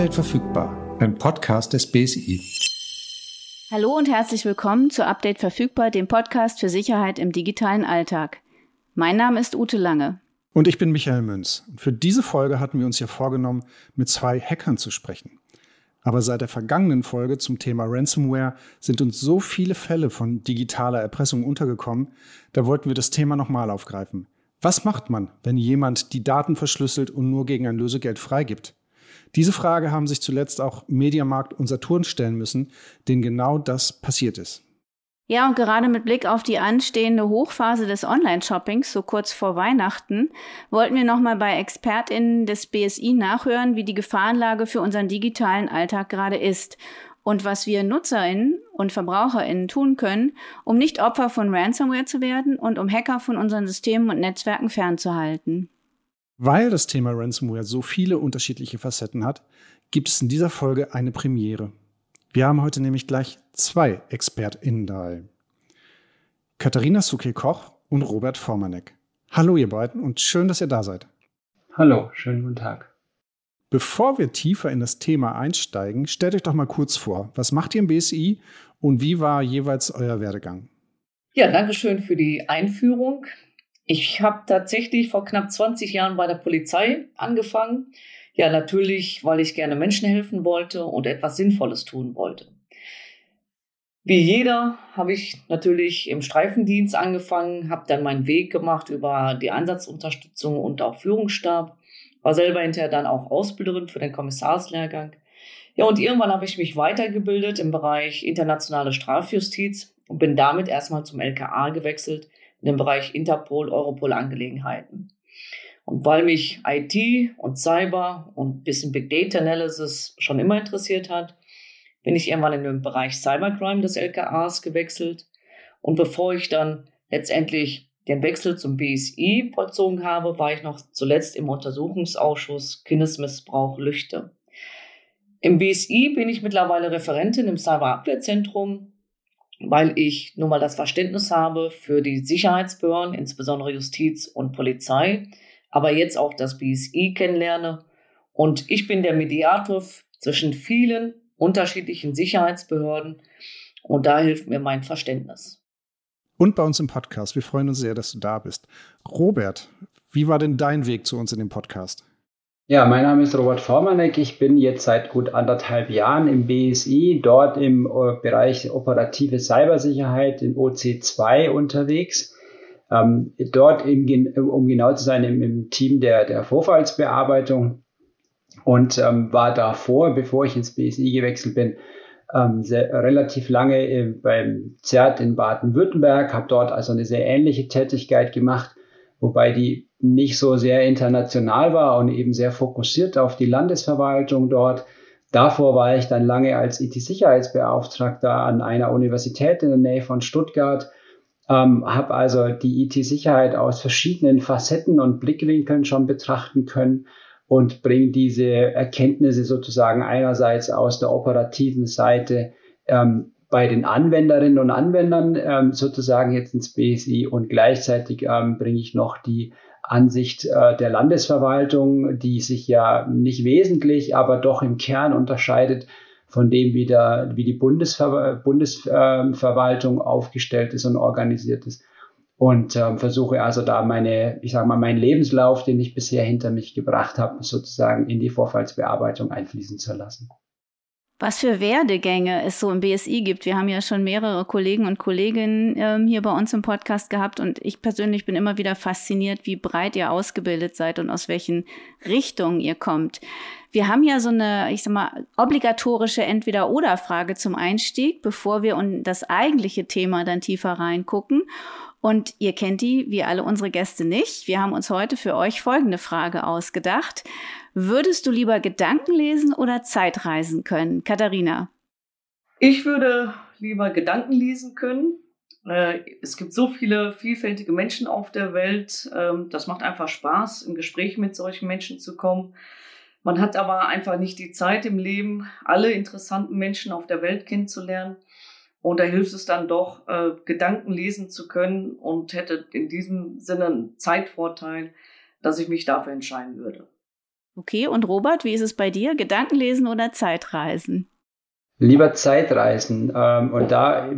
Update verfügbar, ein Podcast des BSI. Hallo und herzlich willkommen zu Update verfügbar, dem Podcast für Sicherheit im digitalen Alltag. Mein Name ist Ute Lange. Und ich bin Michael Münz. für diese Folge hatten wir uns ja vorgenommen, mit zwei Hackern zu sprechen. Aber seit der vergangenen Folge zum Thema Ransomware sind uns so viele Fälle von digitaler Erpressung untergekommen, da wollten wir das Thema nochmal aufgreifen. Was macht man, wenn jemand die Daten verschlüsselt und nur gegen ein Lösegeld freigibt? Diese Frage haben sich zuletzt auch Mediamarkt und Saturn stellen müssen, denen genau das passiert ist. Ja, und gerade mit Blick auf die anstehende Hochphase des Online-Shoppings, so kurz vor Weihnachten, wollten wir nochmal bei ExpertInnen des BSI nachhören, wie die Gefahrenlage für unseren digitalen Alltag gerade ist und was wir NutzerInnen und VerbraucherInnen tun können, um nicht Opfer von Ransomware zu werden und um Hacker von unseren Systemen und Netzwerken fernzuhalten. Weil das Thema Ransomware so viele unterschiedliche Facetten hat, gibt es in dieser Folge eine Premiere. Wir haben heute nämlich gleich zwei ExpertInnen dabei. Katharina Suke-Koch und Robert Formanek. Hallo ihr beiden und schön, dass ihr da seid. Hallo, schönen guten Tag. Bevor wir tiefer in das Thema einsteigen, stellt euch doch mal kurz vor, was macht ihr im BSI und wie war jeweils euer Werdegang? Ja, danke schön für die Einführung. Ich habe tatsächlich vor knapp 20 Jahren bei der Polizei angefangen. Ja, natürlich, weil ich gerne Menschen helfen wollte und etwas Sinnvolles tun wollte. Wie jeder habe ich natürlich im Streifendienst angefangen, habe dann meinen Weg gemacht über die Einsatzunterstützung und auch Führungsstab, war selber hinterher dann auch Ausbilderin für den Kommissarslehrgang. Ja, und irgendwann habe ich mich weitergebildet im Bereich internationale Strafjustiz und bin damit erstmal zum LKA gewechselt, in dem Bereich Interpol, Europol-Angelegenheiten. Und weil mich IT und Cyber und ein bisschen Big Data Analysis schon immer interessiert hat, bin ich irgendwann in den Bereich Cybercrime des LKAs gewechselt. Und bevor ich dann letztendlich den Wechsel zum BSI vollzogen habe, war ich noch zuletzt im Untersuchungsausschuss Kindesmissbrauch Lüchte. Im BSI bin ich mittlerweile Referentin im Cyberabwehrzentrum weil ich nun mal das Verständnis habe für die Sicherheitsbehörden, insbesondere Justiz und Polizei, aber jetzt auch das BSI kennenlerne. Und ich bin der Mediator zwischen vielen unterschiedlichen Sicherheitsbehörden und da hilft mir mein Verständnis. Und bei uns im Podcast. Wir freuen uns sehr, dass du da bist. Robert, wie war denn dein Weg zu uns in dem Podcast? Ja, mein Name ist Robert Formanek. Ich bin jetzt seit gut anderthalb Jahren im BSI, dort im äh, Bereich operative Cybersicherheit in OC2 unterwegs. Ähm, dort, im, um genau zu sein, im, im Team der, der Vorfallsbearbeitung und ähm, war davor, bevor ich ins BSI gewechselt bin, ähm, sehr, relativ lange äh, beim ZERT in Baden-Württemberg, habe dort also eine sehr ähnliche Tätigkeit gemacht, wobei die nicht so sehr international war und eben sehr fokussiert auf die Landesverwaltung dort. Davor war ich dann lange als IT-Sicherheitsbeauftragter an einer Universität in der Nähe von Stuttgart, ähm, habe also die IT-Sicherheit aus verschiedenen Facetten und Blickwinkeln schon betrachten können und bringe diese Erkenntnisse sozusagen einerseits aus der operativen Seite ähm, bei den Anwenderinnen und Anwendern ähm, sozusagen jetzt ins BSI und gleichzeitig ähm, bringe ich noch die Ansicht äh, der Landesverwaltung, die sich ja nicht wesentlich, aber doch im Kern unterscheidet von dem, wie, der, wie die Bundesver Bundesverwaltung äh, aufgestellt ist und organisiert ist. Und äh, versuche also da meine, ich sage mal, meinen Lebenslauf, den ich bisher hinter mich gebracht habe, sozusagen in die Vorfallsbearbeitung einfließen zu lassen was für Werdegänge es so im BSI gibt. Wir haben ja schon mehrere Kollegen und Kolleginnen ähm, hier bei uns im Podcast gehabt und ich persönlich bin immer wieder fasziniert, wie breit ihr ausgebildet seid und aus welchen Richtungen ihr kommt. Wir haben ja so eine, ich sag mal, obligatorische Entweder-Oder-Frage zum Einstieg, bevor wir in das eigentliche Thema dann tiefer reingucken. Und ihr kennt die, wie alle unsere Gäste nicht. Wir haben uns heute für euch folgende Frage ausgedacht. Würdest du lieber Gedanken lesen oder Zeitreisen können? Katharina. Ich würde lieber Gedanken lesen können. Äh, es gibt so viele vielfältige Menschen auf der Welt. Ähm, das macht einfach Spaß, im Gespräch mit solchen Menschen zu kommen. Man hat aber einfach nicht die Zeit im Leben, alle interessanten Menschen auf der Welt kennenzulernen. Und da hilft es dann doch, äh, Gedanken lesen zu können und hätte in diesem Sinne einen Zeitvorteil, dass ich mich dafür entscheiden würde. Okay, und Robert, wie ist es bei dir? Gedankenlesen oder Zeitreisen? Lieber Zeitreisen ähm, und da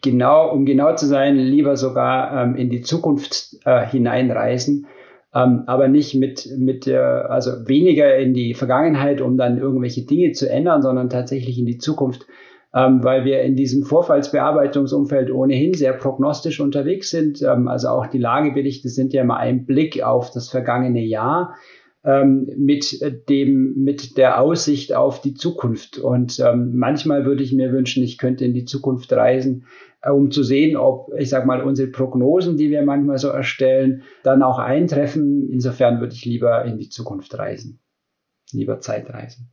genau, um genau zu sein, lieber sogar ähm, in die Zukunft äh, hineinreisen, ähm, aber nicht mit, mit der, also weniger in die Vergangenheit, um dann irgendwelche Dinge zu ändern, sondern tatsächlich in die Zukunft, ähm, weil wir in diesem Vorfallsbearbeitungsumfeld ohnehin sehr prognostisch unterwegs sind. Ähm, also auch die Lageberichte sind ja immer ein Blick auf das vergangene Jahr ähm, mit dem, mit der Aussicht auf die Zukunft. Und ähm, manchmal würde ich mir wünschen, ich könnte in die Zukunft reisen, äh, um zu sehen, ob, ich sag mal, unsere Prognosen, die wir manchmal so erstellen, dann auch eintreffen. Insofern würde ich lieber in die Zukunft reisen. Lieber Zeitreisen.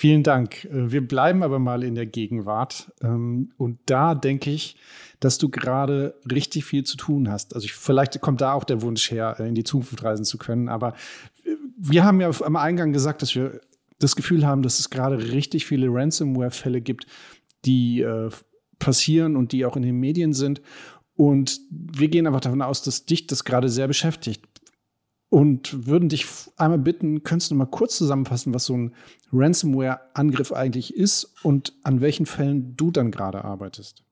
Vielen Dank. Äh, wir bleiben aber mal in der Gegenwart. Ähm, und da denke ich, dass du gerade richtig viel zu tun hast. Also ich, vielleicht kommt da auch der Wunsch her, äh, in die Zukunft reisen zu können. Aber wir haben ja am Eingang gesagt, dass wir das Gefühl haben, dass es gerade richtig viele Ransomware-Fälle gibt, die äh, passieren und die auch in den Medien sind. Und wir gehen einfach davon aus, dass dich das gerade sehr beschäftigt. Und würden dich einmal bitten, könntest du mal kurz zusammenfassen, was so ein Ransomware-Angriff eigentlich ist und an welchen Fällen du dann gerade arbeitest?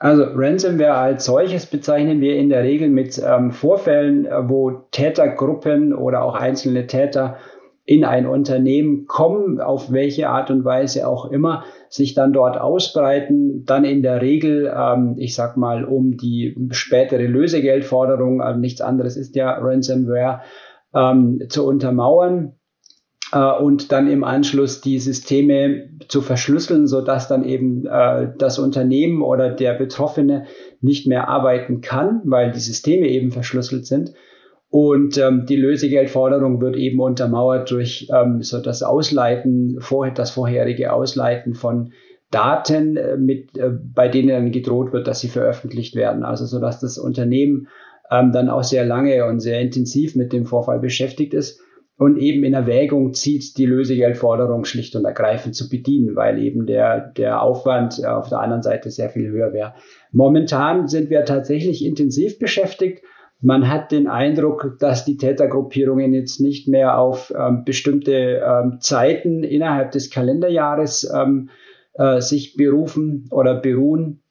Also Ransomware als solches bezeichnen wir in der Regel mit ähm, Vorfällen, äh, wo Tätergruppen oder auch einzelne Täter in ein Unternehmen kommen, auf welche Art und Weise auch immer, sich dann dort ausbreiten, dann in der Regel, ähm, ich sag mal, um die spätere Lösegeldforderung, also nichts anderes ist ja Ransomware, ähm, zu untermauern und dann im Anschluss die Systeme zu verschlüsseln, so dass dann eben äh, das Unternehmen oder der Betroffene nicht mehr arbeiten kann, weil die Systeme eben verschlüsselt sind. Und ähm, die Lösegeldforderung wird eben untermauert durch ähm, so das Ausleiten, vorher, das vorherige Ausleiten von Daten, äh, mit, äh, bei denen dann gedroht wird, dass sie veröffentlicht werden. Also so dass das Unternehmen ähm, dann auch sehr lange und sehr intensiv mit dem Vorfall beschäftigt ist und eben in Erwägung zieht, die Lösegeldforderung schlicht und ergreifend zu bedienen, weil eben der, der Aufwand auf der anderen Seite sehr viel höher wäre. Momentan sind wir tatsächlich intensiv beschäftigt. Man hat den Eindruck, dass die Tätergruppierungen jetzt nicht mehr auf ähm, bestimmte ähm, Zeiten innerhalb des Kalenderjahres ähm, äh, sich berufen oder beruhen,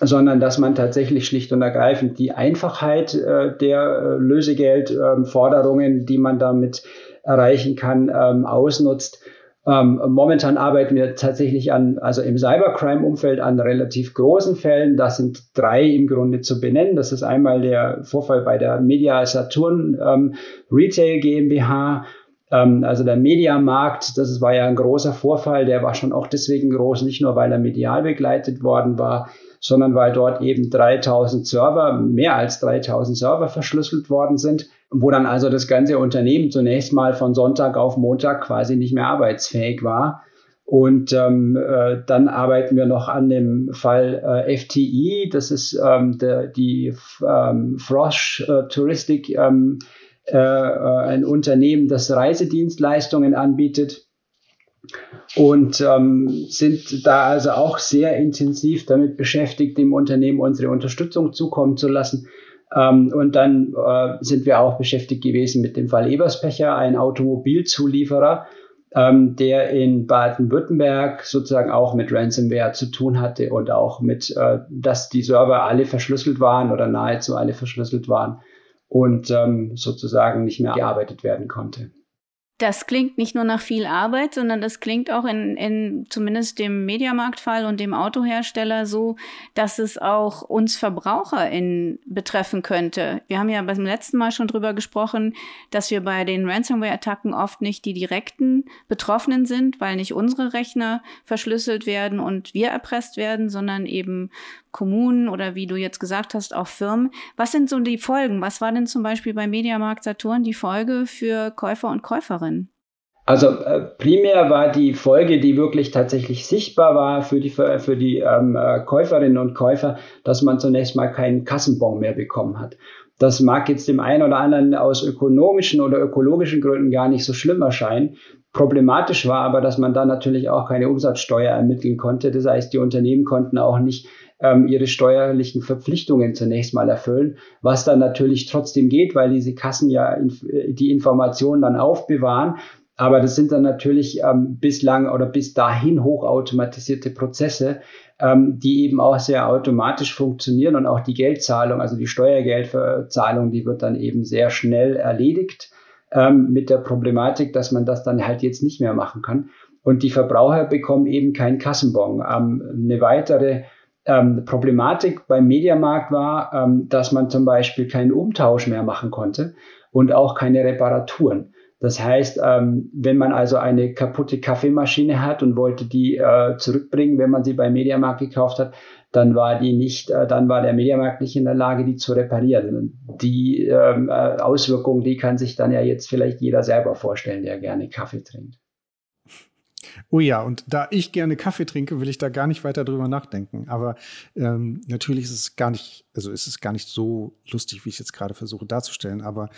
sondern dass man tatsächlich schlicht und ergreifend die Einfachheit äh, der äh, Lösegeldforderungen, äh, die man damit erreichen kann, ähm, ausnutzt. Ähm, momentan arbeiten wir tatsächlich an, also im Cybercrime-Umfeld an relativ großen Fällen. Das sind drei im Grunde zu benennen. Das ist einmal der Vorfall bei der Media Saturn ähm, Retail GmbH. Ähm, also der Mediamarkt, das war ja ein großer Vorfall. Der war schon auch deswegen groß, nicht nur weil er medial begleitet worden war, sondern weil dort eben 3000 Server, mehr als 3000 Server verschlüsselt worden sind, wo dann also das ganze Unternehmen zunächst mal von Sonntag auf Montag quasi nicht mehr arbeitsfähig war. Und ähm, äh, dann arbeiten wir noch an dem Fall äh, FTI, das ist ähm, der, die ähm, Frosch äh, Touristik, ähm, äh, äh, ein Unternehmen, das Reisedienstleistungen anbietet und ähm, sind da also auch sehr intensiv damit beschäftigt, dem Unternehmen unsere Unterstützung zukommen zu lassen. Ähm, und dann äh, sind wir auch beschäftigt gewesen mit dem Fall Eberspecher, ein Automobilzulieferer, ähm, der in Baden-Württemberg sozusagen auch mit Ransomware zu tun hatte und auch mit, äh, dass die Server alle verschlüsselt waren oder nahezu alle verschlüsselt waren und ähm, sozusagen nicht mehr gearbeitet werden konnte das klingt nicht nur nach viel Arbeit, sondern das klingt auch in, in zumindest dem Mediamarktfall und dem Autohersteller so, dass es auch uns VerbraucherInnen betreffen könnte. Wir haben ja beim letzten Mal schon drüber gesprochen, dass wir bei den Ransomware-Attacken oft nicht die direkten Betroffenen sind, weil nicht unsere Rechner verschlüsselt werden und wir erpresst werden, sondern eben Kommunen oder wie du jetzt gesagt hast, auch Firmen. Was sind so die Folgen? Was war denn zum Beispiel bei Mediamarkt Saturn die Folge für Käufer und Käuferinnen? Also äh, primär war die Folge, die wirklich tatsächlich sichtbar war für die, für die ähm, äh, Käuferinnen und Käufer, dass man zunächst mal keinen Kassenbon mehr bekommen hat. Das mag jetzt dem einen oder anderen aus ökonomischen oder ökologischen Gründen gar nicht so schlimm erscheinen. Problematisch war aber, dass man da natürlich auch keine Umsatzsteuer ermitteln konnte. Das heißt, die Unternehmen konnten auch nicht ähm, ihre steuerlichen Verpflichtungen zunächst mal erfüllen, was dann natürlich trotzdem geht, weil diese Kassen ja inf die Informationen dann aufbewahren. Aber das sind dann natürlich ähm, bislang oder bis dahin hochautomatisierte Prozesse, ähm, die eben auch sehr automatisch funktionieren und auch die Geldzahlung, also die Steuergeldzahlung, die wird dann eben sehr schnell erledigt ähm, mit der Problematik, dass man das dann halt jetzt nicht mehr machen kann. Und die Verbraucher bekommen eben keinen Kassenbon. Ähm, eine weitere ähm, Problematik beim Mediamarkt war, ähm, dass man zum Beispiel keinen Umtausch mehr machen konnte und auch keine Reparaturen. Das heißt, ähm, wenn man also eine kaputte Kaffeemaschine hat und wollte die äh, zurückbringen, wenn man sie beim Mediamarkt gekauft hat, dann war die nicht, äh, dann war der Mediamarkt nicht in der Lage, die zu reparieren. Die ähm, äh, Auswirkungen, die kann sich dann ja jetzt vielleicht jeder selber vorstellen, der gerne Kaffee trinkt. Oh ja, und da ich gerne Kaffee trinke, will ich da gar nicht weiter drüber nachdenken. Aber ähm, natürlich ist es gar nicht, also ist es gar nicht so lustig, wie ich jetzt gerade versuche darzustellen. Aber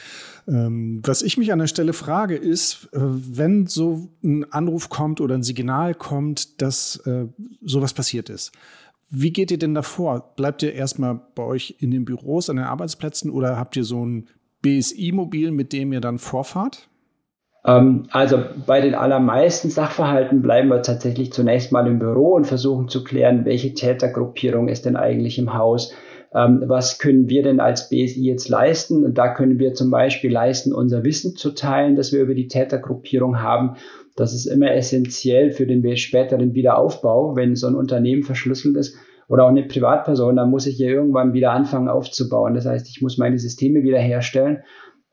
ähm, was ich mich an der Stelle frage, ist, äh, wenn so ein Anruf kommt oder ein Signal kommt, dass äh, sowas passiert ist. Wie geht ihr denn davor? Bleibt ihr erstmal bei euch in den Büros, an den Arbeitsplätzen oder habt ihr so ein BSI-Mobil, mit dem ihr dann vorfahrt? Ähm, also bei den allermeisten Sachverhalten bleiben wir tatsächlich zunächst mal im Büro und versuchen zu klären, welche Tätergruppierung ist denn eigentlich im Haus. Ähm, was können wir denn als BSI jetzt leisten? Da können wir zum Beispiel leisten, unser Wissen zu teilen, das wir über die Tätergruppierung haben. Das ist immer essentiell für den späteren Wiederaufbau, wenn so ein Unternehmen verschlüsselt ist oder auch eine Privatperson, dann muss ich ja irgendwann wieder anfangen aufzubauen. Das heißt, ich muss meine Systeme wiederherstellen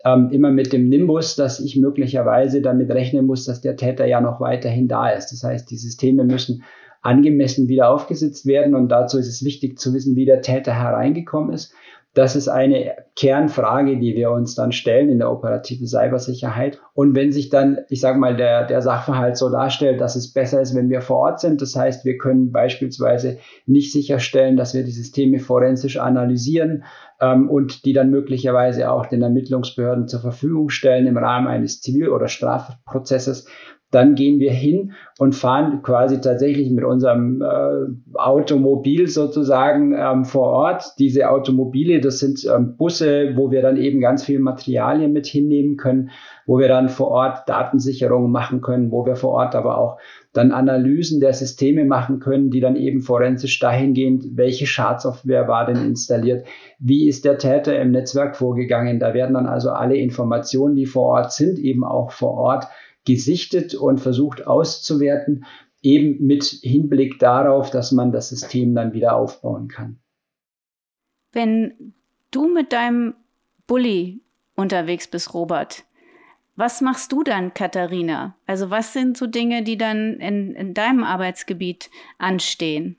ähm, immer mit dem Nimbus, dass ich möglicherweise damit rechnen muss, dass der Täter ja noch weiterhin da ist. Das heißt, die Systeme müssen angemessen wieder aufgesetzt werden und dazu ist es wichtig zu wissen, wie der Täter hereingekommen ist. Das ist eine Kernfrage, die wir uns dann stellen in der operativen Cybersicherheit. Und wenn sich dann, ich sage mal, der, der Sachverhalt so darstellt, dass es besser ist, wenn wir vor Ort sind, das heißt, wir können beispielsweise nicht sicherstellen, dass wir die Systeme forensisch analysieren ähm, und die dann möglicherweise auch den Ermittlungsbehörden zur Verfügung stellen im Rahmen eines Zivil- oder Strafprozesses, dann gehen wir hin und fahren quasi tatsächlich mit unserem äh, Automobil sozusagen ähm, vor Ort. Diese Automobile, das sind ähm, Busse, wo wir dann eben ganz viel Materialien mit hinnehmen können, wo wir dann vor Ort Datensicherungen machen können, wo wir vor Ort aber auch dann Analysen der Systeme machen können, die dann eben forensisch dahingehend, welche Schadsoftware war denn installiert, wie ist der Täter im Netzwerk vorgegangen. Da werden dann also alle Informationen, die vor Ort sind, eben auch vor Ort gesichtet und versucht auszuwerten, eben mit Hinblick darauf, dass man das System dann wieder aufbauen kann. Wenn du mit deinem Bulli unterwegs bist, Robert, was machst du dann, Katharina? Also was sind so Dinge, die dann in, in deinem Arbeitsgebiet anstehen?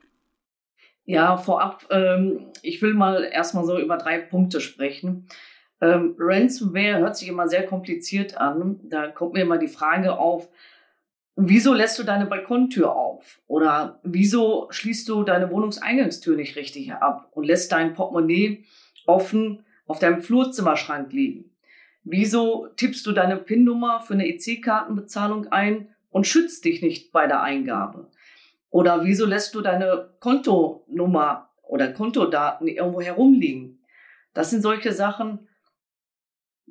Ja, vorab, ähm, ich will mal erstmal so über drei Punkte sprechen. Ähm, Ransomware hört sich immer sehr kompliziert an. Da kommt mir immer die Frage auf, wieso lässt du deine Balkontür auf? Oder wieso schließt du deine Wohnungseingangstür nicht richtig ab und lässt dein Portemonnaie offen auf deinem Flurzimmerschrank liegen? Wieso tippst du deine PIN-Nummer für eine EC-Kartenbezahlung ein und schützt dich nicht bei der Eingabe? Oder wieso lässt du deine Kontonummer oder Kontodaten irgendwo herumliegen? Das sind solche Sachen,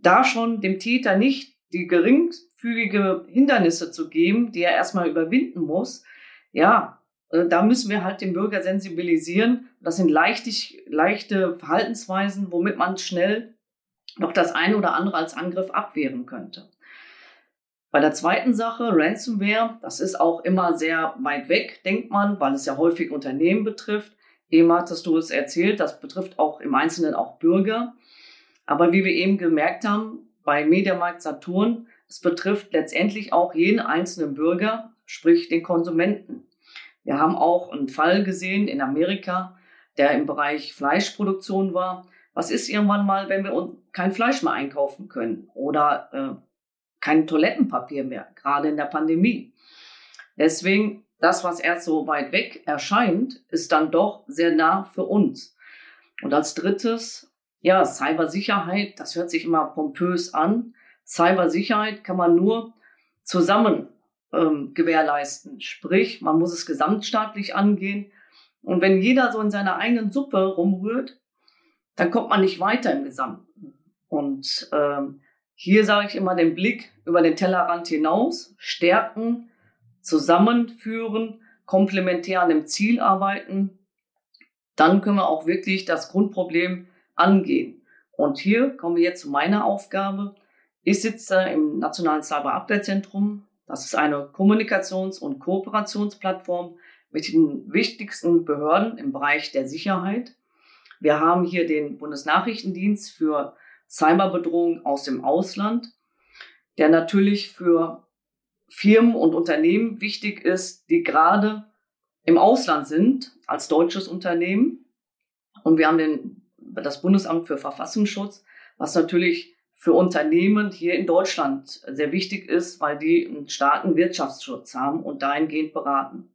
da schon dem Täter nicht die geringfügige Hindernisse zu geben, die er erstmal überwinden muss, ja, äh, da müssen wir halt den Bürger sensibilisieren. Das sind leichtig, leichte Verhaltensweisen, womit man schnell noch das eine oder andere als Angriff abwehren könnte. Bei der zweiten Sache, Ransomware, das ist auch immer sehr weit weg, denkt man, weil es ja häufig Unternehmen betrifft. Eben hattest du es erzählt, das betrifft auch im Einzelnen auch Bürger. Aber wie wir eben gemerkt haben, bei Mediamarkt Saturn, es betrifft letztendlich auch jeden einzelnen Bürger, sprich den Konsumenten. Wir haben auch einen Fall gesehen in Amerika, der im Bereich Fleischproduktion war. Was ist irgendwann mal, wenn wir kein Fleisch mehr einkaufen können oder äh, kein Toilettenpapier mehr, gerade in der Pandemie? Deswegen, das, was erst so weit weg erscheint, ist dann doch sehr nah für uns. Und als drittes ja, Cybersicherheit, das hört sich immer pompös an. Cybersicherheit kann man nur zusammen ähm, gewährleisten. Sprich, man muss es gesamtstaatlich angehen. Und wenn jeder so in seiner eigenen Suppe rumrührt, dann kommt man nicht weiter im Gesamten. Und ähm, Hier sage ich immer den Blick über den Tellerrand hinaus, stärken, zusammenführen, komplementär an dem Ziel arbeiten. Dann können wir auch wirklich das Grundproblem angehen. Und hier kommen wir jetzt zu meiner Aufgabe. Ich sitze im Nationalen Cyberabwehrzentrum. Das ist eine Kommunikations- und Kooperationsplattform mit den wichtigsten Behörden im Bereich der Sicherheit. Wir haben hier den Bundesnachrichtendienst für Cyberbedrohung aus dem Ausland, der natürlich für Firmen und Unternehmen wichtig ist, die gerade im Ausland sind, als deutsches Unternehmen. Und wir haben den, das Bundesamt für Verfassungsschutz, was natürlich für Unternehmen hier in Deutschland sehr wichtig ist, weil die einen starken Wirtschaftsschutz haben und dahingehend beraten.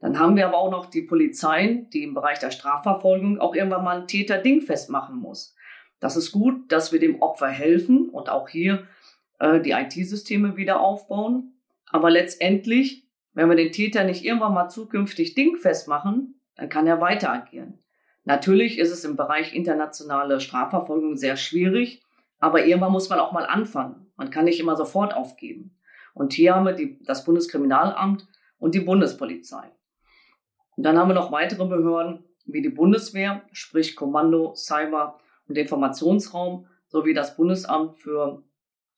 Dann haben wir aber auch noch die Polizei, die im Bereich der Strafverfolgung auch irgendwann mal ein Täter dingfest machen muss. Das ist gut, dass wir dem Opfer helfen und auch hier äh, die IT-Systeme wieder aufbauen. Aber letztendlich, wenn wir den Täter nicht irgendwann mal zukünftig dingfest machen, dann kann er weiter agieren. Natürlich ist es im Bereich internationale Strafverfolgung sehr schwierig, aber irgendwann muss man auch mal anfangen. Man kann nicht immer sofort aufgeben. Und hier haben wir die, das Bundeskriminalamt und die Bundespolizei. Und dann haben wir noch weitere Behörden wie die Bundeswehr, sprich Kommando, Cyber und Informationsraum sowie das Bundesamt für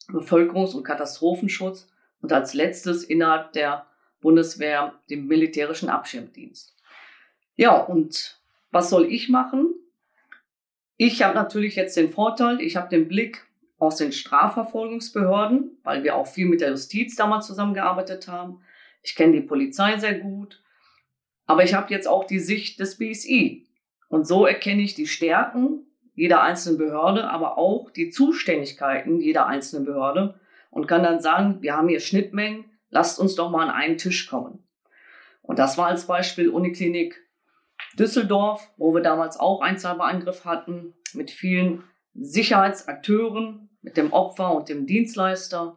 Bevölkerungs- und Katastrophenschutz und als letztes innerhalb der Bundeswehr den militärischen Abschirmdienst. Ja, und was soll ich machen? Ich habe natürlich jetzt den Vorteil, ich habe den Blick aus den Strafverfolgungsbehörden, weil wir auch viel mit der Justiz damals zusammengearbeitet haben. Ich kenne die Polizei sehr gut, aber ich habe jetzt auch die Sicht des BSI. Und so erkenne ich die Stärken jeder einzelnen Behörde, aber auch die Zuständigkeiten jeder einzelnen Behörde und kann dann sagen, wir haben hier Schnittmengen, lasst uns doch mal an einen Tisch kommen. Und das war als Beispiel Uniklinik Düsseldorf, wo wir damals auch einen Cyberangriff hatten, mit vielen Sicherheitsakteuren, mit dem Opfer und dem Dienstleister.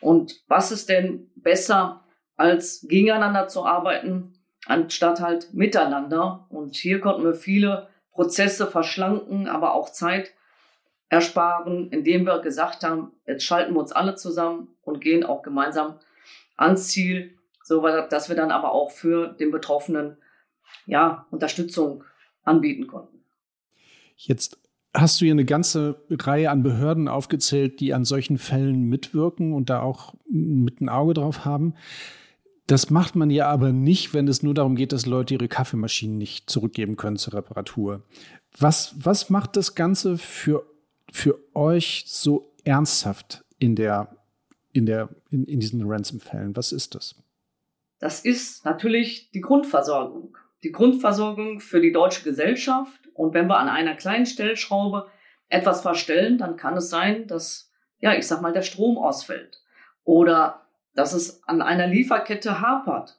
Und was ist denn besser, als gegeneinander zu arbeiten, anstatt halt miteinander? Und hier konnten wir viele Prozesse verschlanken, aber auch Zeit ersparen, indem wir gesagt haben, jetzt schalten wir uns alle zusammen und gehen auch gemeinsam ans Ziel, so dass wir dann aber auch für den Betroffenen ja, Unterstützung anbieten konnten. Jetzt hast du hier eine ganze Reihe an Behörden aufgezählt, die an solchen Fällen mitwirken und da auch mit ein Auge drauf haben. Das macht man ja aber nicht, wenn es nur darum geht, dass Leute ihre Kaffeemaschinen nicht zurückgeben können zur Reparatur. Was, was macht das Ganze für, für euch so ernsthaft in, der, in, der, in, in diesen Ransom-Fällen? Was ist das? Das ist natürlich die Grundversorgung. Die Grundversorgung für die deutsche Gesellschaft. Und wenn wir an einer kleinen Stellschraube etwas verstellen, dann kann es sein, dass, ja, ich sag mal, der Strom ausfällt. Oder dass es an einer Lieferkette hapert,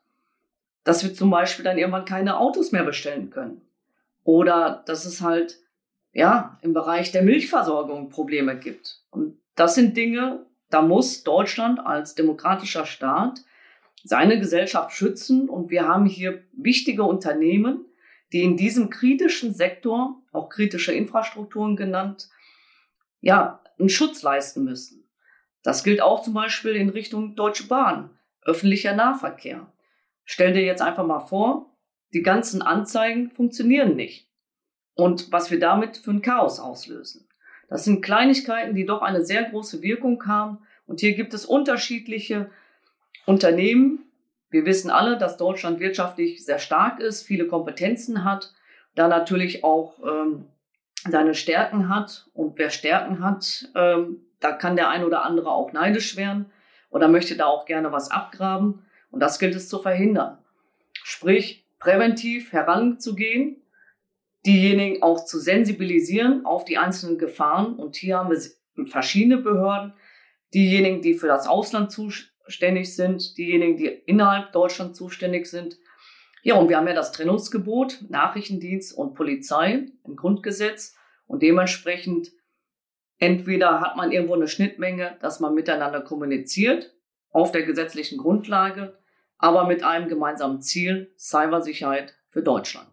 dass wir zum Beispiel dann irgendwann keine Autos mehr bestellen können oder dass es halt ja im Bereich der Milchversorgung Probleme gibt. Und das sind Dinge, da muss Deutschland als demokratischer Staat seine Gesellschaft schützen und wir haben hier wichtige Unternehmen, die in diesem kritischen Sektor, auch kritische Infrastrukturen genannt, ja, einen Schutz leisten müssen. Das gilt auch zum Beispiel in Richtung Deutsche Bahn, öffentlicher Nahverkehr. Stell dir jetzt einfach mal vor, die ganzen Anzeigen funktionieren nicht. Und was wir damit für ein Chaos auslösen. Das sind Kleinigkeiten, die doch eine sehr große Wirkung haben. Und hier gibt es unterschiedliche Unternehmen. Wir wissen alle, dass Deutschland wirtschaftlich sehr stark ist, viele Kompetenzen hat, da natürlich auch ähm, seine Stärken hat. Und wer Stärken hat, ähm, da kann der ein oder andere auch neidisch werden oder möchte da auch gerne was abgraben. Und das gilt es zu verhindern. Sprich, präventiv heranzugehen, diejenigen auch zu sensibilisieren auf die einzelnen Gefahren. Und hier haben wir verschiedene Behörden, diejenigen, die für das Ausland zuständig sind, diejenigen, die innerhalb Deutschland zuständig sind. Ja, und wir haben ja das Trennungsgebot, Nachrichtendienst und Polizei im Grundgesetz. Und dementsprechend Entweder hat man irgendwo eine Schnittmenge, dass man miteinander kommuniziert auf der gesetzlichen Grundlage, aber mit einem gemeinsamen Ziel, Cybersicherheit für Deutschland.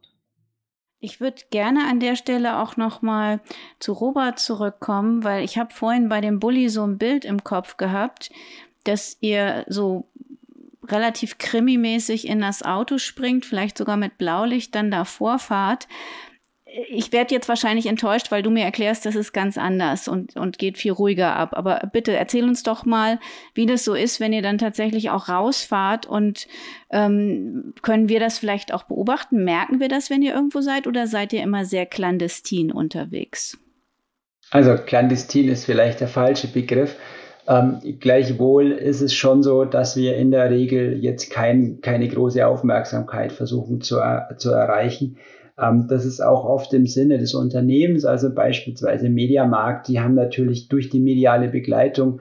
Ich würde gerne an der Stelle auch noch mal zu Robert zurückkommen, weil ich habe vorhin bei dem Bulli so ein Bild im Kopf gehabt, dass ihr so relativ krimimäßig in das Auto springt, vielleicht sogar mit Blaulicht dann davor fahrt ich werde jetzt wahrscheinlich enttäuscht, weil du mir erklärst, das ist ganz anders und, und geht viel ruhiger ab. Aber bitte erzähl uns doch mal, wie das so ist, wenn ihr dann tatsächlich auch rausfahrt und ähm, können wir das vielleicht auch beobachten? Merken wir das, wenn ihr irgendwo seid oder seid ihr immer sehr clandestin unterwegs? Also clandestin ist vielleicht der falsche Begriff. Ähm, gleichwohl ist es schon so, dass wir in der Regel jetzt kein, keine große Aufmerksamkeit versuchen zu, zu erreichen. Ähm, das ist auch oft im Sinne des Unternehmens, also beispielsweise Mediamarkt, die haben natürlich durch die mediale Begleitung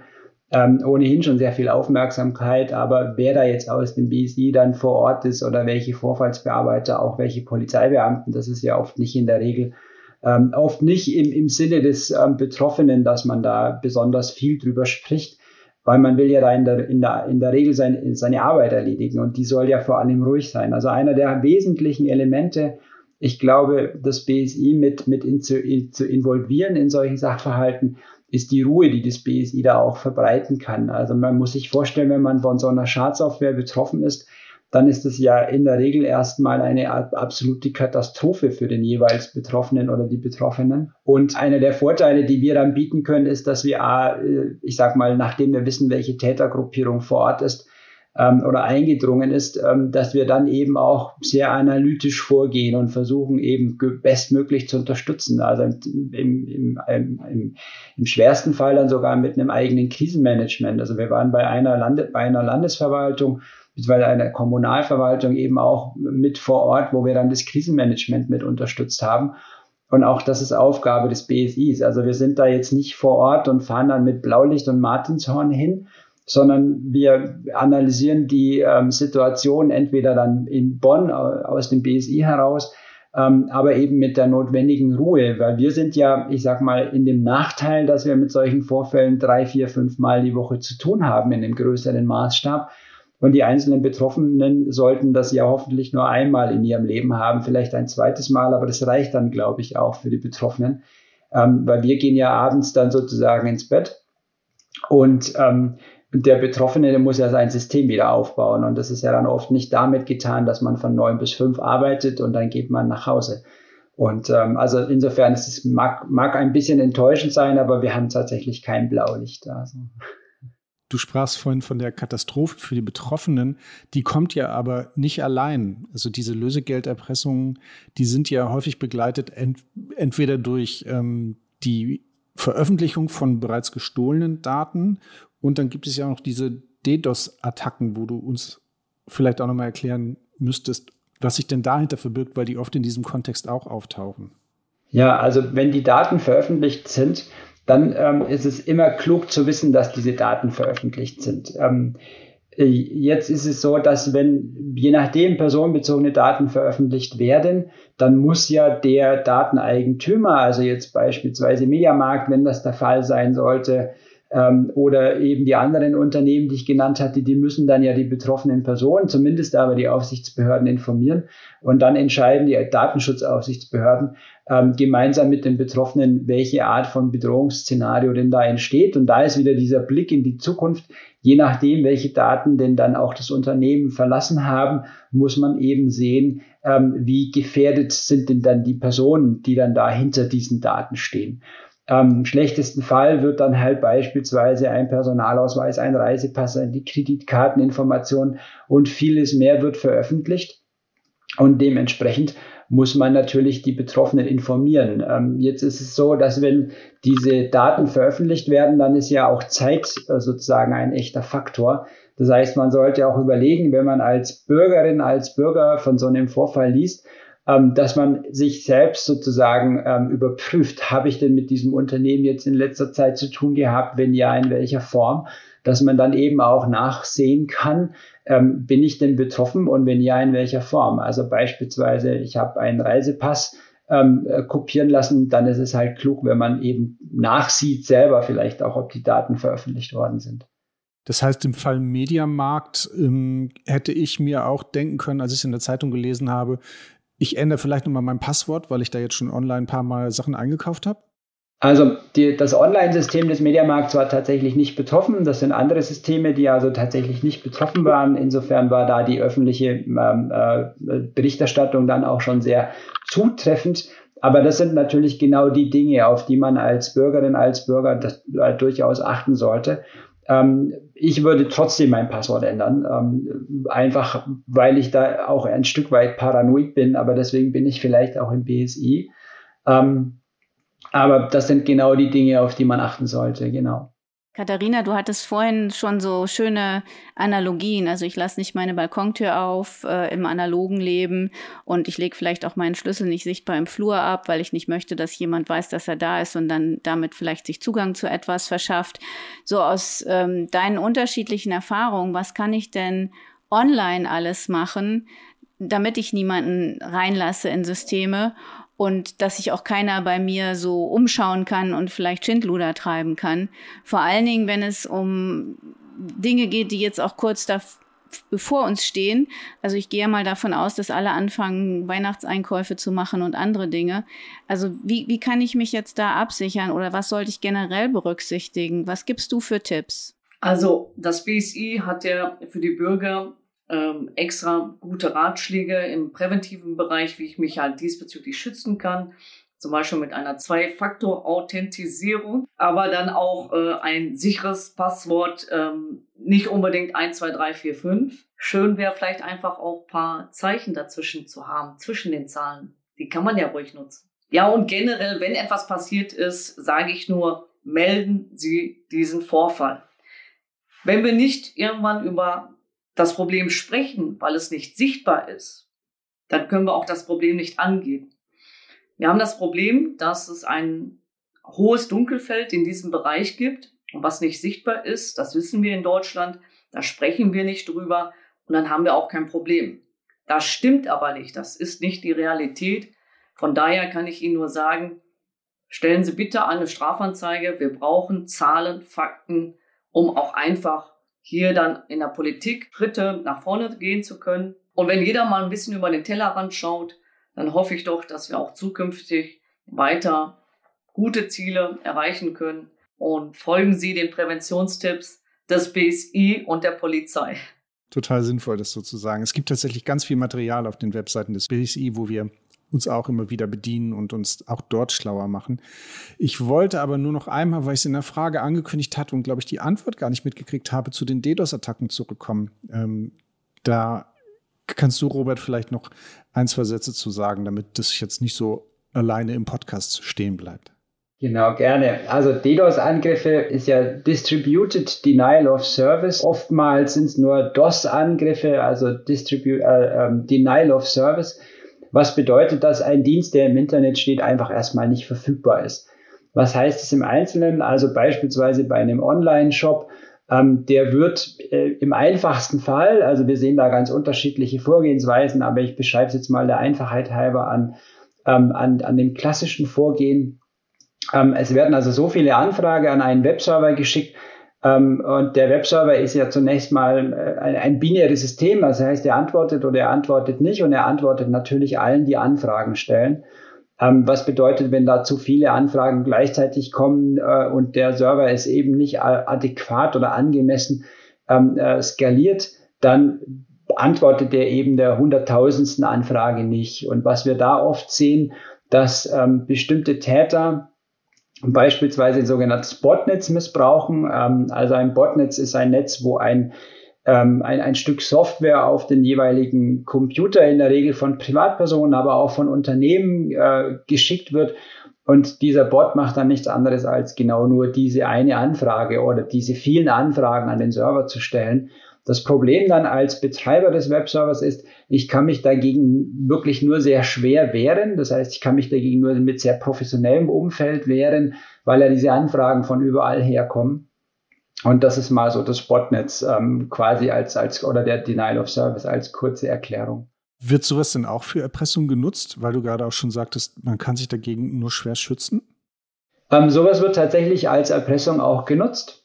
ähm, ohnehin schon sehr viel Aufmerksamkeit, aber wer da jetzt aus dem BSI dann vor Ort ist oder welche Vorfallsbearbeiter, auch welche Polizeibeamten, das ist ja oft nicht in der Regel, ähm, oft nicht im, im Sinne des ähm, Betroffenen, dass man da besonders viel drüber spricht, weil man will ja da in der, in der, in der Regel seine, seine Arbeit erledigen und die soll ja vor allem ruhig sein. Also einer der wesentlichen Elemente ich glaube, das BSI mit, mit in zu, in, zu involvieren in solchen Sachverhalten ist die Ruhe, die das BSI da auch verbreiten kann. Also man muss sich vorstellen, wenn man von so einer Schadsoftware betroffen ist, dann ist es ja in der Regel erstmal eine absolute Katastrophe für den jeweils Betroffenen oder die Betroffenen. Und einer der Vorteile, die wir dann bieten können, ist, dass wir, äh, ich sag mal, nachdem wir wissen, welche Tätergruppierung vor Ort ist, ähm, oder eingedrungen ist, ähm, dass wir dann eben auch sehr analytisch vorgehen und versuchen eben bestmöglich zu unterstützen. Also im, im, im, im, schwersten Fall dann sogar mit einem eigenen Krisenmanagement. Also wir waren bei einer, Lande, bei einer Landesverwaltung beziehungsweise einer Kommunalverwaltung eben auch mit vor Ort, wo wir dann das Krisenmanagement mit unterstützt haben. Und auch das ist Aufgabe des BSIs. Also wir sind da jetzt nicht vor Ort und fahren dann mit Blaulicht und Martinshorn hin, sondern wir analysieren die ähm, Situation entweder dann in Bonn aus dem BSI heraus, ähm, aber eben mit der notwendigen Ruhe, weil wir sind ja, ich sag mal, in dem Nachteil, dass wir mit solchen Vorfällen drei, vier, fünf Mal die Woche zu tun haben in einem größeren Maßstab. Und die einzelnen Betroffenen sollten das ja hoffentlich nur einmal in ihrem Leben haben, vielleicht ein zweites Mal, aber das reicht dann, glaube ich, auch für die Betroffenen, ähm, weil wir gehen ja abends dann sozusagen ins Bett und ähm, der Betroffene der muss ja sein System wieder aufbauen. Und das ist ja dann oft nicht damit getan, dass man von neun bis fünf arbeitet und dann geht man nach Hause. Und ähm, also insofern ist es mag, mag ein bisschen enttäuschend sein, aber wir haben tatsächlich kein Blaulicht da. Also. Du sprachst vorhin von der Katastrophe für die Betroffenen. Die kommt ja aber nicht allein. Also diese Lösegelderpressungen, die sind ja häufig begleitet ent entweder durch ähm, die Veröffentlichung von bereits gestohlenen Daten und dann gibt es ja auch diese DDoS-Attacken, wo du uns vielleicht auch nochmal erklären müsstest, was sich denn dahinter verbirgt, weil die oft in diesem Kontext auch auftauchen. Ja, also wenn die Daten veröffentlicht sind, dann ähm, ist es immer klug zu wissen, dass diese Daten veröffentlicht sind. Ähm, äh, jetzt ist es so, dass wenn je nachdem personenbezogene Daten veröffentlicht werden, dann muss ja der Dateneigentümer, also jetzt beispielsweise Mediamarkt, wenn das der Fall sein sollte, ähm, oder eben die anderen Unternehmen, die ich genannt hatte, die müssen dann ja die betroffenen Personen, zumindest aber die Aufsichtsbehörden informieren und dann entscheiden die Datenschutzaufsichtsbehörden ähm, gemeinsam mit den Betroffenen, welche Art von Bedrohungsszenario denn da entsteht. Und da ist wieder dieser Blick in die Zukunft. Je nachdem, welche Daten denn dann auch das Unternehmen verlassen haben, muss man eben sehen, ähm, wie gefährdet sind denn dann die Personen, die dann da hinter diesen Daten stehen. Im schlechtesten Fall wird dann halt beispielsweise ein Personalausweis, ein Reisepass, die Kreditkarteninformation und vieles mehr wird veröffentlicht. Und dementsprechend muss man natürlich die Betroffenen informieren. Ähm, jetzt ist es so, dass wenn diese Daten veröffentlicht werden, dann ist ja auch Zeit äh, sozusagen ein echter Faktor. Das heißt, man sollte auch überlegen, wenn man als Bürgerin, als Bürger von so einem Vorfall liest, ähm, dass man sich selbst sozusagen ähm, überprüft, habe ich denn mit diesem Unternehmen jetzt in letzter Zeit zu tun gehabt, wenn ja, in welcher Form, dass man dann eben auch nachsehen kann, ähm, bin ich denn betroffen und wenn ja, in welcher Form. Also beispielsweise, ich habe einen Reisepass ähm, äh, kopieren lassen, dann ist es halt klug, wenn man eben nachsieht selber vielleicht auch, ob die Daten veröffentlicht worden sind. Das heißt, im Fall Mediamarkt ähm, hätte ich mir auch denken können, als ich es in der Zeitung gelesen habe, ich ändere vielleicht nochmal mein Passwort, weil ich da jetzt schon online ein paar Mal Sachen eingekauft habe? Also die, das Online-System des Mediamarkts war tatsächlich nicht betroffen. Das sind andere Systeme, die also tatsächlich nicht betroffen waren. Insofern war da die öffentliche ähm, äh, Berichterstattung dann auch schon sehr zutreffend. Aber das sind natürlich genau die Dinge, auf die man als Bürgerin, als Bürger das, äh, durchaus achten sollte. Ähm, ich würde trotzdem mein Passwort ändern, ähm, einfach weil ich da auch ein Stück weit paranoid bin, aber deswegen bin ich vielleicht auch im BSI. Ähm, aber das sind genau die Dinge, auf die man achten sollte, genau. Katharina, du hattest vorhin schon so schöne Analogien. Also ich lasse nicht meine Balkontür auf äh, im analogen Leben und ich lege vielleicht auch meinen Schlüssel nicht sichtbar im Flur ab, weil ich nicht möchte, dass jemand weiß, dass er da ist und dann damit vielleicht sich Zugang zu etwas verschafft. So aus ähm, deinen unterschiedlichen Erfahrungen, was kann ich denn online alles machen, damit ich niemanden reinlasse in Systeme und dass sich auch keiner bei mir so umschauen kann und vielleicht Schindluder treiben kann. Vor allen Dingen, wenn es um Dinge geht, die jetzt auch kurz da bevor uns stehen. Also ich gehe mal davon aus, dass alle anfangen, Weihnachtseinkäufe zu machen und andere Dinge. Also wie, wie kann ich mich jetzt da absichern oder was sollte ich generell berücksichtigen? Was gibst du für Tipps? Also das BSI hat ja für die Bürger ähm, extra gute Ratschläge im präventiven Bereich, wie ich mich halt diesbezüglich schützen kann. Zum Beispiel mit einer Zwei-Faktor-Authentisierung, aber dann auch äh, ein sicheres Passwort, ähm, nicht unbedingt 1, 2, 3, 4, 5. Schön wäre vielleicht einfach auch paar Zeichen dazwischen zu haben, zwischen den Zahlen. Die kann man ja ruhig nutzen. Ja, und generell, wenn etwas passiert ist, sage ich nur, melden Sie diesen Vorfall. Wenn wir nicht irgendwann über das Problem sprechen, weil es nicht sichtbar ist, dann können wir auch das Problem nicht angehen. Wir haben das Problem, dass es ein hohes Dunkelfeld in diesem Bereich gibt und was nicht sichtbar ist, das wissen wir in Deutschland, da sprechen wir nicht drüber und dann haben wir auch kein Problem. Das stimmt aber nicht, das ist nicht die Realität. Von daher kann ich Ihnen nur sagen, stellen Sie bitte eine Strafanzeige. Wir brauchen Zahlen, Fakten, um auch einfach hier dann in der Politik Schritte nach vorne gehen zu können. Und wenn jeder mal ein bisschen über den Tellerrand schaut, dann hoffe ich doch, dass wir auch zukünftig weiter gute Ziele erreichen können. Und folgen Sie den Präventionstipps des BSI und der Polizei. Total sinnvoll, das sozusagen. Es gibt tatsächlich ganz viel Material auf den Webseiten des BSI, wo wir uns auch immer wieder bedienen und uns auch dort schlauer machen. Ich wollte aber nur noch einmal, weil ich es in der Frage angekündigt hatte und glaube ich die Antwort gar nicht mitgekriegt habe, zu den DDoS-Attacken zurückkommen. Ähm, da kannst du, Robert, vielleicht noch ein, zwei Sätze zu sagen, damit das jetzt nicht so alleine im Podcast stehen bleibt. Genau, gerne. Also DDoS-Angriffe ist ja Distributed Denial of Service. Oftmals sind es nur DOS-Angriffe, also Distribu äh, äh, Denial of Service. Was bedeutet, dass ein Dienst, der im Internet steht, einfach erstmal nicht verfügbar ist? Was heißt es im Einzelnen? Also beispielsweise bei einem Online-Shop, ähm, der wird äh, im einfachsten Fall, also wir sehen da ganz unterschiedliche Vorgehensweisen, aber ich beschreibe es jetzt mal der Einfachheit halber an, ähm, an, an dem klassischen Vorgehen. Ähm, es werden also so viele Anfragen an einen Webserver geschickt, und der Webserver ist ja zunächst mal äh, ein, binäres System, das heißt, er antwortet oder er antwortet nicht und er antwortet natürlich allen, die Anfragen stellen. Ähm, was bedeutet, wenn da zu viele Anfragen gleichzeitig kommen äh, und der Server ist eben nicht adäquat oder angemessen ähm, äh, skaliert, dann antwortet er eben der hunderttausendsten Anfrage nicht. Und was wir da oft sehen, dass ähm, bestimmte Täter beispielsweise sogenanntes Botnetz missbrauchen. Ähm, also ein Botnetz ist ein Netz, wo ein, ähm, ein, ein Stück Software auf den jeweiligen Computer in der Regel von Privatpersonen, aber auch von Unternehmen äh, geschickt wird. Und dieser Bot macht dann nichts anderes als genau nur diese eine Anfrage oder diese vielen Anfragen an den Server zu stellen. Das Problem dann als Betreiber des Webservers ist, ich kann mich dagegen wirklich nur sehr schwer wehren. Das heißt, ich kann mich dagegen nur mit sehr professionellem Umfeld wehren, weil ja diese Anfragen von überall herkommen. Und das ist mal so das Botnetz ähm, quasi als, als, oder der Denial of Service als kurze Erklärung. Wird sowas denn auch für Erpressung genutzt? Weil du gerade auch schon sagtest, man kann sich dagegen nur schwer schützen? Ähm, sowas wird tatsächlich als Erpressung auch genutzt.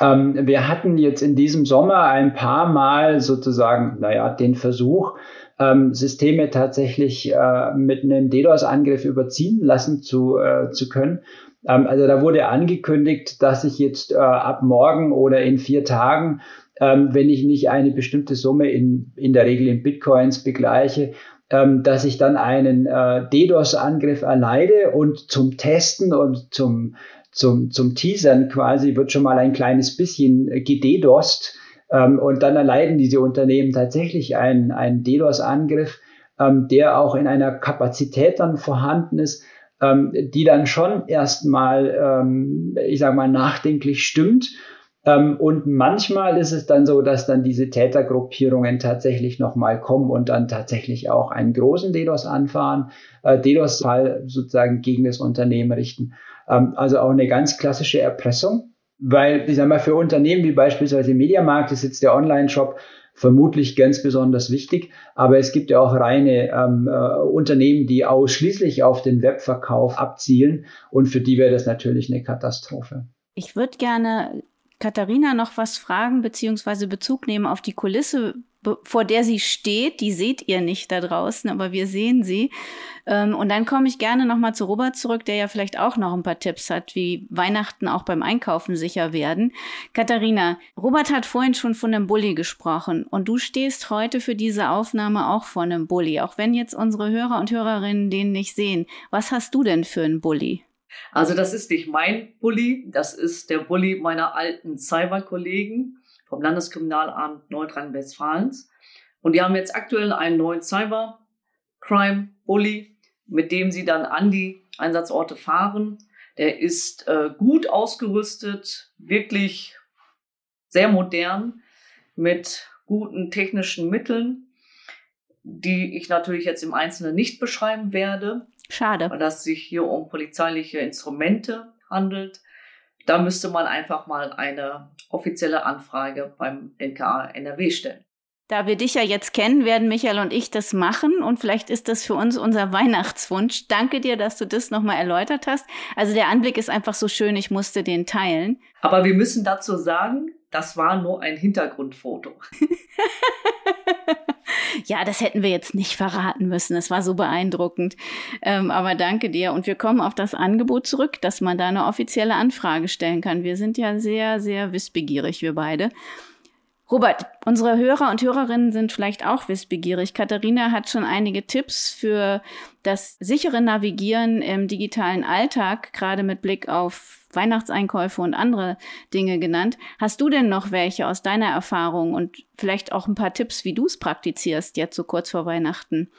Ähm, wir hatten jetzt in diesem Sommer ein paar Mal sozusagen, naja, den Versuch, ähm, Systeme tatsächlich äh, mit einem DDoS-Angriff überziehen lassen zu, äh, zu können. Ähm, also da wurde angekündigt, dass ich jetzt äh, ab morgen oder in vier Tagen, ähm, wenn ich nicht eine bestimmte Summe in, in der Regel in Bitcoins begleiche, ähm, dass ich dann einen äh, DDoS-Angriff erleide und zum Testen und zum, zum, zum Teasern quasi wird schon mal ein kleines bisschen gededost. Ähm, und dann erleiden diese Unternehmen tatsächlich einen, einen DDoS-Angriff, ähm, der auch in einer Kapazität dann vorhanden ist, ähm, die dann schon erstmal, ähm, ich sage mal, nachdenklich stimmt. Ähm, und manchmal ist es dann so, dass dann diese Tätergruppierungen tatsächlich nochmal kommen und dann tatsächlich auch einen großen DDoS anfahren, äh, DDoS-Fall sozusagen gegen das Unternehmen richten. Ähm, also auch eine ganz klassische Erpressung. Weil, ich sag mal, für Unternehmen wie beispielsweise Mediamarkt ist jetzt der Online-Shop vermutlich ganz besonders wichtig. Aber es gibt ja auch reine ähm, äh, Unternehmen, die ausschließlich auf den Webverkauf abzielen. Und für die wäre das natürlich eine Katastrophe. Ich würde gerne Katharina noch was fragen, beziehungsweise Bezug nehmen auf die Kulisse, vor der sie steht. Die seht ihr nicht da draußen, aber wir sehen sie. Ähm, und dann komme ich gerne nochmal zu Robert zurück, der ja vielleicht auch noch ein paar Tipps hat, wie Weihnachten auch beim Einkaufen sicher werden. Katharina, Robert hat vorhin schon von einem Bulli gesprochen und du stehst heute für diese Aufnahme auch vor einem Bulli, auch wenn jetzt unsere Hörer und Hörerinnen den nicht sehen. Was hast du denn für einen Bulli? Also das ist nicht mein Bulli, das ist der Bulli meiner alten Cyberkollegen vom Landeskriminalamt Nordrhein-Westfalens. Und die haben jetzt aktuell einen neuen Cyber-Crime-Bulli, mit dem sie dann an die Einsatzorte fahren. Der ist äh, gut ausgerüstet, wirklich sehr modern, mit guten technischen Mitteln, die ich natürlich jetzt im Einzelnen nicht beschreiben werde. Schade. Weil das sich hier um polizeiliche Instrumente handelt. Da müsste man einfach mal eine offizielle Anfrage beim LKA NRW stellen. Da wir dich ja jetzt kennen, werden Michael und ich das machen und vielleicht ist das für uns unser Weihnachtswunsch. Danke dir, dass du das nochmal erläutert hast. Also der Anblick ist einfach so schön, ich musste den teilen. Aber wir müssen dazu sagen, das war nur ein Hintergrundfoto. ja, das hätten wir jetzt nicht verraten müssen. Es war so beeindruckend. Ähm, aber danke dir. Und wir kommen auf das Angebot zurück, dass man da eine offizielle Anfrage stellen kann. Wir sind ja sehr, sehr wissbegierig, wir beide. Robert, unsere Hörer und Hörerinnen sind vielleicht auch wissbegierig. Katharina hat schon einige Tipps für das sichere Navigieren im digitalen Alltag, gerade mit Blick auf Weihnachtseinkäufe und andere Dinge genannt. Hast du denn noch welche aus deiner Erfahrung und vielleicht auch ein paar Tipps, wie du es praktizierst, jetzt so kurz vor Weihnachten?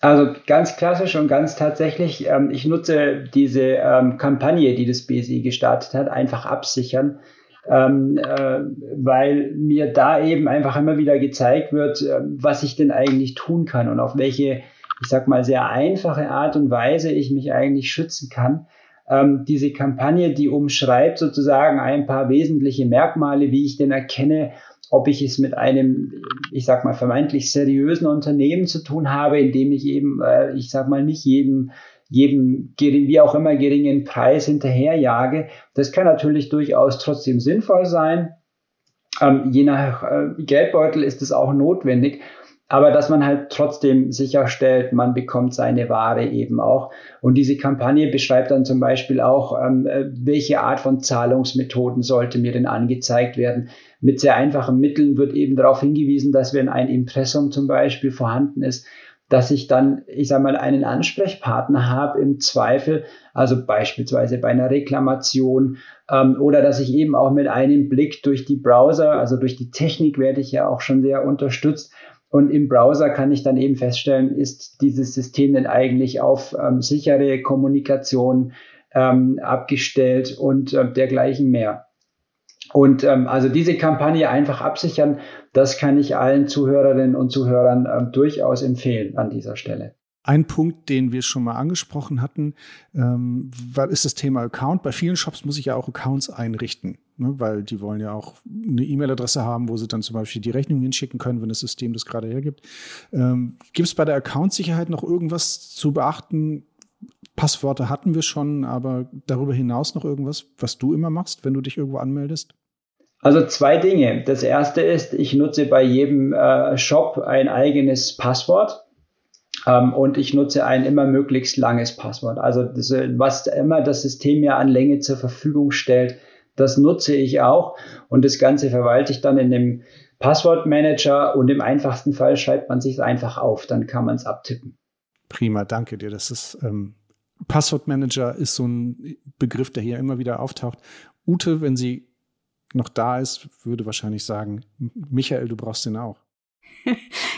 Also ganz klassisch und ganz tatsächlich, ähm, ich nutze diese ähm, Kampagne, die das BSI gestartet hat, einfach absichern, ähm, äh, weil mir da eben einfach immer wieder gezeigt wird, äh, was ich denn eigentlich tun kann und auf welche, ich sag mal, sehr einfache Art und Weise ich mich eigentlich schützen kann. Ähm, diese Kampagne, die umschreibt sozusagen ein paar wesentliche Merkmale, wie ich denn erkenne, ob ich es mit einem, ich sag mal, vermeintlich seriösen Unternehmen zu tun habe, in dem ich eben, äh, ich sag mal, nicht jedem jedem wie auch immer geringen Preis hinterherjage. Das kann natürlich durchaus trotzdem sinnvoll sein. Ähm, je nach äh, Geldbeutel ist es auch notwendig aber dass man halt trotzdem sicherstellt, man bekommt seine Ware eben auch. Und diese Kampagne beschreibt dann zum Beispiel auch, ähm, äh, welche Art von Zahlungsmethoden sollte mir denn angezeigt werden. Mit sehr einfachen Mitteln wird eben darauf hingewiesen, dass wenn ein Impressum zum Beispiel vorhanden ist, dass ich dann, ich sage mal, einen Ansprechpartner habe im Zweifel, also beispielsweise bei einer Reklamation ähm, oder dass ich eben auch mit einem Blick durch die Browser, also durch die Technik werde ich ja auch schon sehr unterstützt, und im Browser kann ich dann eben feststellen, ist dieses System denn eigentlich auf ähm, sichere Kommunikation ähm, abgestellt und äh, dergleichen mehr. Und ähm, also diese Kampagne einfach absichern, das kann ich allen Zuhörerinnen und Zuhörern äh, durchaus empfehlen an dieser Stelle. Ein Punkt, den wir schon mal angesprochen hatten, ähm, ist das Thema Account. Bei vielen Shops muss ich ja auch Accounts einrichten, ne, weil die wollen ja auch eine E-Mail-Adresse haben, wo sie dann zum Beispiel die Rechnung hinschicken können, wenn das System das gerade hergibt. Ähm, Gibt es bei der Account-Sicherheit noch irgendwas zu beachten? Passworte hatten wir schon, aber darüber hinaus noch irgendwas, was du immer machst, wenn du dich irgendwo anmeldest? Also zwei Dinge. Das erste ist, ich nutze bei jedem äh, Shop ein eigenes Passwort. Ähm, und ich nutze ein immer möglichst langes Passwort. Also das, was immer das System mir an Länge zur Verfügung stellt, das nutze ich auch. Und das Ganze verwalte ich dann in dem Passwortmanager und im einfachsten Fall schreibt man sich es einfach auf, dann kann man es abtippen. Prima, danke dir. Das ist ähm, Passwortmanager ist so ein Begriff, der hier immer wieder auftaucht. Ute, wenn sie noch da ist, würde wahrscheinlich sagen, Michael, du brauchst den auch.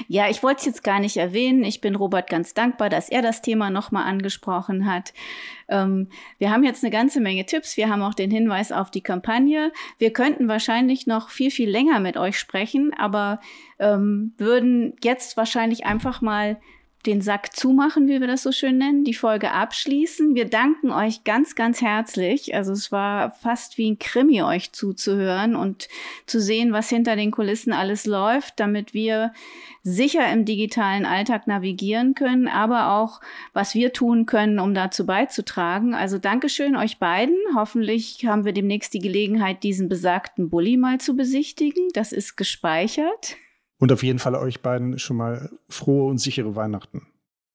ja, ich wollte es jetzt gar nicht erwähnen. Ich bin Robert ganz dankbar, dass er das Thema nochmal angesprochen hat. Ähm, wir haben jetzt eine ganze Menge Tipps. Wir haben auch den Hinweis auf die Kampagne. Wir könnten wahrscheinlich noch viel, viel länger mit euch sprechen, aber ähm, würden jetzt wahrscheinlich einfach mal den Sack zumachen, wie wir das so schön nennen, die Folge abschließen. Wir danken euch ganz, ganz herzlich. Also es war fast wie ein Krimi, euch zuzuhören und zu sehen, was hinter den Kulissen alles läuft, damit wir sicher im digitalen Alltag navigieren können, aber auch, was wir tun können, um dazu beizutragen. Also Dankeschön euch beiden. Hoffentlich haben wir demnächst die Gelegenheit, diesen besagten Bulli mal zu besichtigen. Das ist gespeichert. Und auf jeden Fall euch beiden schon mal frohe und sichere Weihnachten.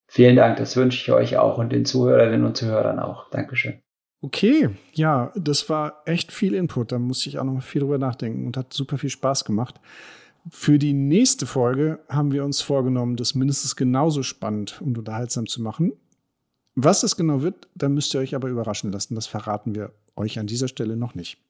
Vielen Dank, das wünsche ich euch auch und den Zuhörerinnen und Zuhörern auch. Dankeschön. Okay, ja, das war echt viel Input. Da musste ich auch noch viel drüber nachdenken und hat super viel Spaß gemacht. Für die nächste Folge haben wir uns vorgenommen, das mindestens genauso spannend und unterhaltsam zu machen. Was das genau wird, da müsst ihr euch aber überraschen lassen. Das verraten wir euch an dieser Stelle noch nicht.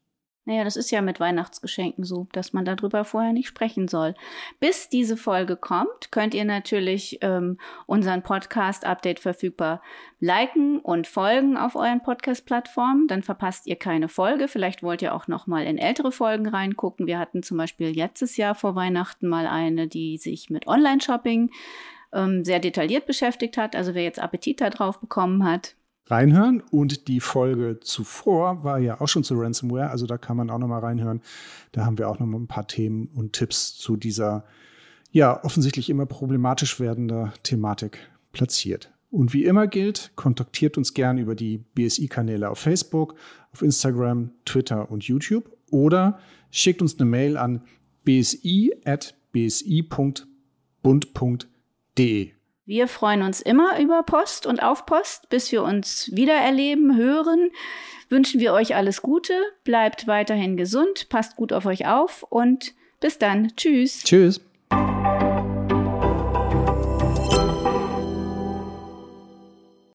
Naja, das ist ja mit Weihnachtsgeschenken so, dass man darüber vorher nicht sprechen soll. Bis diese Folge kommt, könnt ihr natürlich ähm, unseren Podcast-Update verfügbar liken und folgen auf euren Podcast-Plattformen. Dann verpasst ihr keine Folge. Vielleicht wollt ihr auch noch mal in ältere Folgen reingucken. Wir hatten zum Beispiel letztes Jahr vor Weihnachten mal eine, die sich mit Online-Shopping ähm, sehr detailliert beschäftigt hat. Also wer jetzt Appetit darauf bekommen hat, reinhören. Und die Folge zuvor war ja auch schon zu Ransomware, also da kann man auch noch mal reinhören. Da haben wir auch noch mal ein paar Themen und Tipps zu dieser ja offensichtlich immer problematisch werdender Thematik platziert. Und wie immer gilt, kontaktiert uns gern über die BSI-Kanäle auf Facebook, auf Instagram, Twitter und YouTube oder schickt uns eine Mail an bsi.bsi.bund.de. Wir freuen uns immer über Post und auf Post, bis wir uns wieder erleben, hören. Wünschen wir euch alles Gute, bleibt weiterhin gesund, passt gut auf euch auf und bis dann. Tschüss. Tschüss.